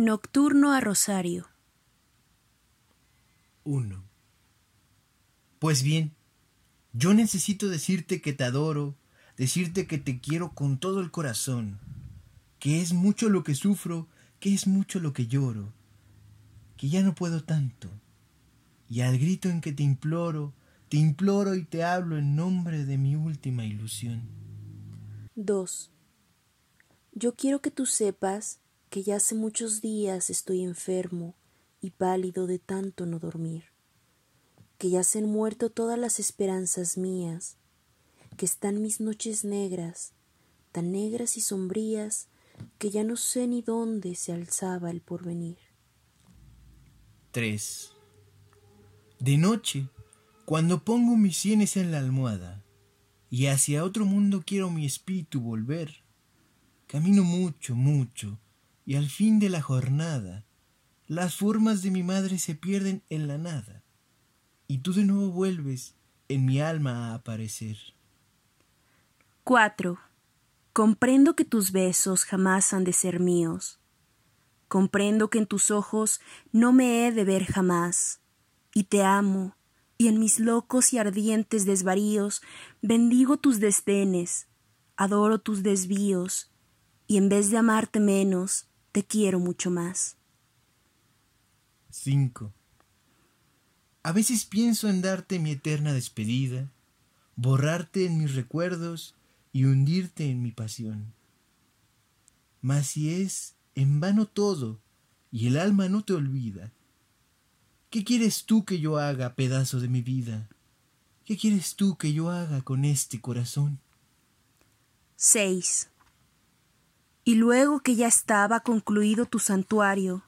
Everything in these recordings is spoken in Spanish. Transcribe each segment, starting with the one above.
Nocturno a Rosario. 1. Pues bien, yo necesito decirte que te adoro, decirte que te quiero con todo el corazón, que es mucho lo que sufro, que es mucho lo que lloro, que ya no puedo tanto. Y al grito en que te imploro, te imploro y te hablo en nombre de mi última ilusión. 2. Yo quiero que tú sepas que ya hace muchos días estoy enfermo y pálido de tanto no dormir, que ya se han muerto todas las esperanzas mías, que están mis noches negras, tan negras y sombrías, que ya no sé ni dónde se alzaba el porvenir. 3. De noche, cuando pongo mis sienes en la almohada, y hacia otro mundo quiero mi espíritu volver, camino mucho, mucho, y al fin de la jornada, las formas de mi madre se pierden en la nada, y tú de nuevo vuelves en mi alma a aparecer. 4. Comprendo que tus besos jamás han de ser míos. Comprendo que en tus ojos no me he de ver jamás, y te amo, y en mis locos y ardientes desvaríos bendigo tus desdenes, adoro tus desvíos, y en vez de amarte menos, te quiero mucho más. 5. A veces pienso en darte mi eterna despedida, borrarte en mis recuerdos y hundirte en mi pasión. Mas si es en vano todo y el alma no te olvida, ¿qué quieres tú que yo haga, pedazo de mi vida? ¿Qué quieres tú que yo haga con este corazón? 6. Y luego que ya estaba concluido tu santuario,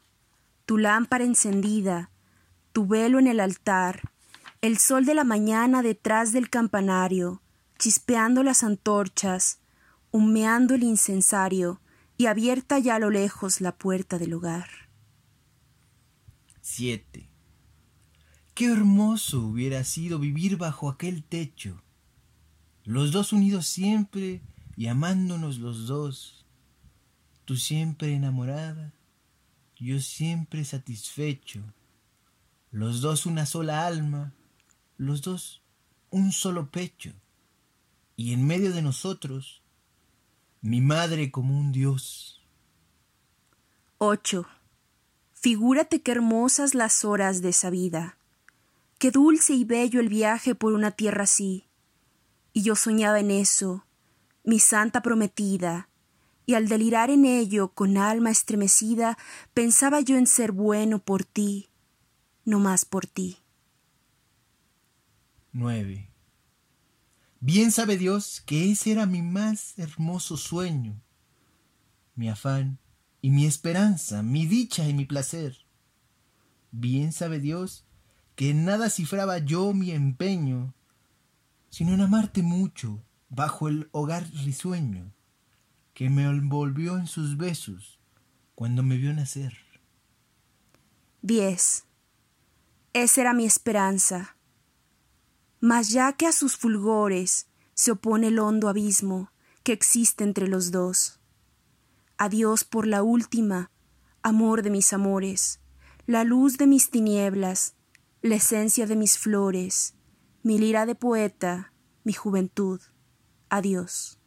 tu lámpara encendida, tu velo en el altar, el sol de la mañana detrás del campanario, chispeando las antorchas, humeando el incensario y abierta ya a lo lejos la puerta del hogar. 7. Qué hermoso hubiera sido vivir bajo aquel techo, los dos unidos siempre y amándonos los dos tú siempre enamorada, yo siempre satisfecho, los dos una sola alma, los dos un solo pecho, y en medio de nosotros, mi madre como un dios. 8. Figúrate qué hermosas las horas de esa vida, qué dulce y bello el viaje por una tierra así. Y yo soñaba en eso, mi santa prometida, y al delirar en ello con alma estremecida, pensaba yo en ser bueno por ti, no más por ti. 9. Bien sabe Dios que ese era mi más hermoso sueño, mi afán y mi esperanza, mi dicha y mi placer. Bien sabe Dios que en nada cifraba yo mi empeño, sino en amarte mucho bajo el hogar risueño que me envolvió en sus besos cuando me vio nacer. 10. Esa era mi esperanza. Mas ya que a sus fulgores se opone el hondo abismo que existe entre los dos. Adiós por la última, amor de mis amores, la luz de mis tinieblas, la esencia de mis flores, mi lira de poeta, mi juventud. Adiós.